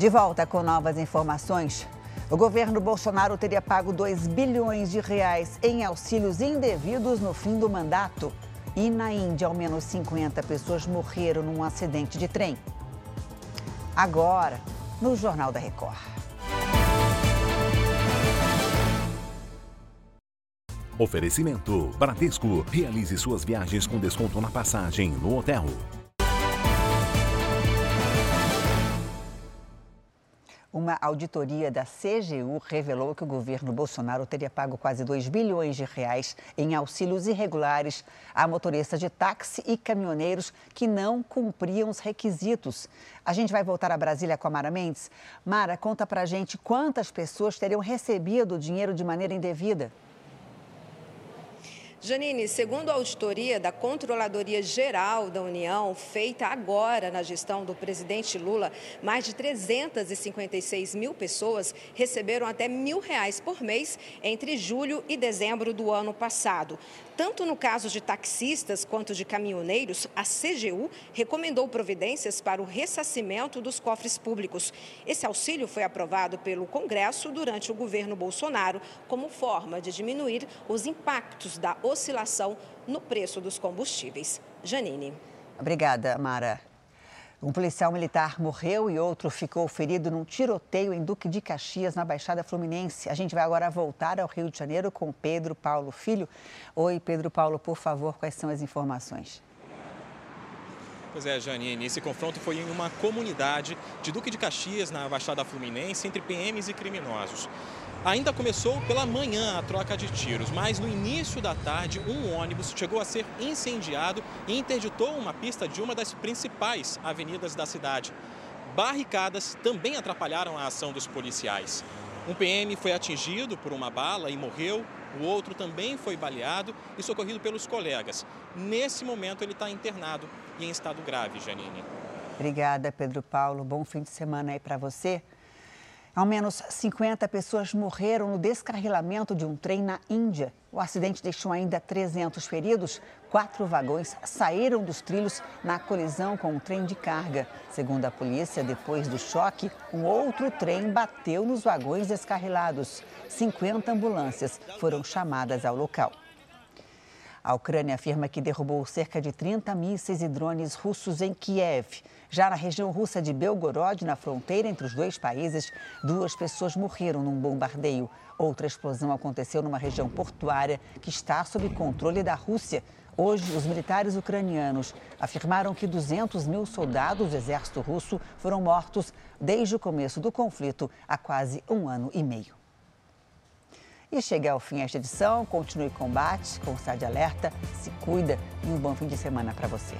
De volta com novas informações. O governo Bolsonaro teria pago 2 bilhões de reais em auxílios indevidos no fim do mandato. E na Índia, ao menos 50 pessoas morreram num acidente de trem. Agora, no Jornal da Record. Oferecimento: Bradesco. Realize suas viagens com desconto na passagem no hotel. Uma auditoria da CGU revelou que o governo Bolsonaro teria pago quase 2 bilhões de reais em auxílios irregulares a motoristas de táxi e caminhoneiros que não cumpriam os requisitos. A gente vai voltar a Brasília com a Mara Mendes. Mara, conta pra gente quantas pessoas teriam recebido o dinheiro de maneira indevida. Janine, segundo a auditoria da Controladoria Geral da União, feita agora na gestão do presidente Lula, mais de 356 mil pessoas receberam até mil reais por mês entre julho e dezembro do ano passado. Tanto no caso de taxistas quanto de caminhoneiros, a CGU recomendou providências para o ressarcimento dos cofres públicos. Esse auxílio foi aprovado pelo Congresso durante o governo Bolsonaro como forma de diminuir os impactos da oscilação no preço dos combustíveis. Janine. Obrigada, Mara. Um policial militar morreu e outro ficou ferido num tiroteio em Duque de Caxias, na Baixada Fluminense. A gente vai agora voltar ao Rio de Janeiro com Pedro Paulo Filho. Oi, Pedro Paulo, por favor, quais são as informações? Pois é, Janine, esse confronto foi em uma comunidade de Duque de Caxias, na Baixada Fluminense, entre PMs e criminosos. Ainda começou pela manhã a troca de tiros, mas no início da tarde um ônibus chegou a ser incendiado e interditou uma pista de uma das principais avenidas da cidade. Barricadas também atrapalharam a ação dos policiais. Um PM foi atingido por uma bala e morreu, o outro também foi baleado e socorrido pelos colegas. Nesse momento ele está internado e em estado grave, Janine. Obrigada, Pedro Paulo. Bom fim de semana aí para você. Ao menos 50 pessoas morreram no descarrilamento de um trem na Índia. O acidente deixou ainda 300 feridos. Quatro vagões saíram dos trilhos na colisão com um trem de carga. Segundo a polícia, depois do choque, um outro trem bateu nos vagões descarrilados. 50 ambulâncias foram chamadas ao local. A Ucrânia afirma que derrubou cerca de 30 mísseis e drones russos em Kiev. Já na região russa de Belgorod, na fronteira entre os dois países, duas pessoas morreram num bombardeio. Outra explosão aconteceu numa região portuária que está sob controle da Rússia. Hoje, os militares ucranianos afirmaram que 200 mil soldados do exército russo foram mortos desde o começo do conflito há quase um ano e meio. E chega ao fim esta edição. Continue o combate com o Estado de Alerta. Se cuida e um bom fim de semana para você.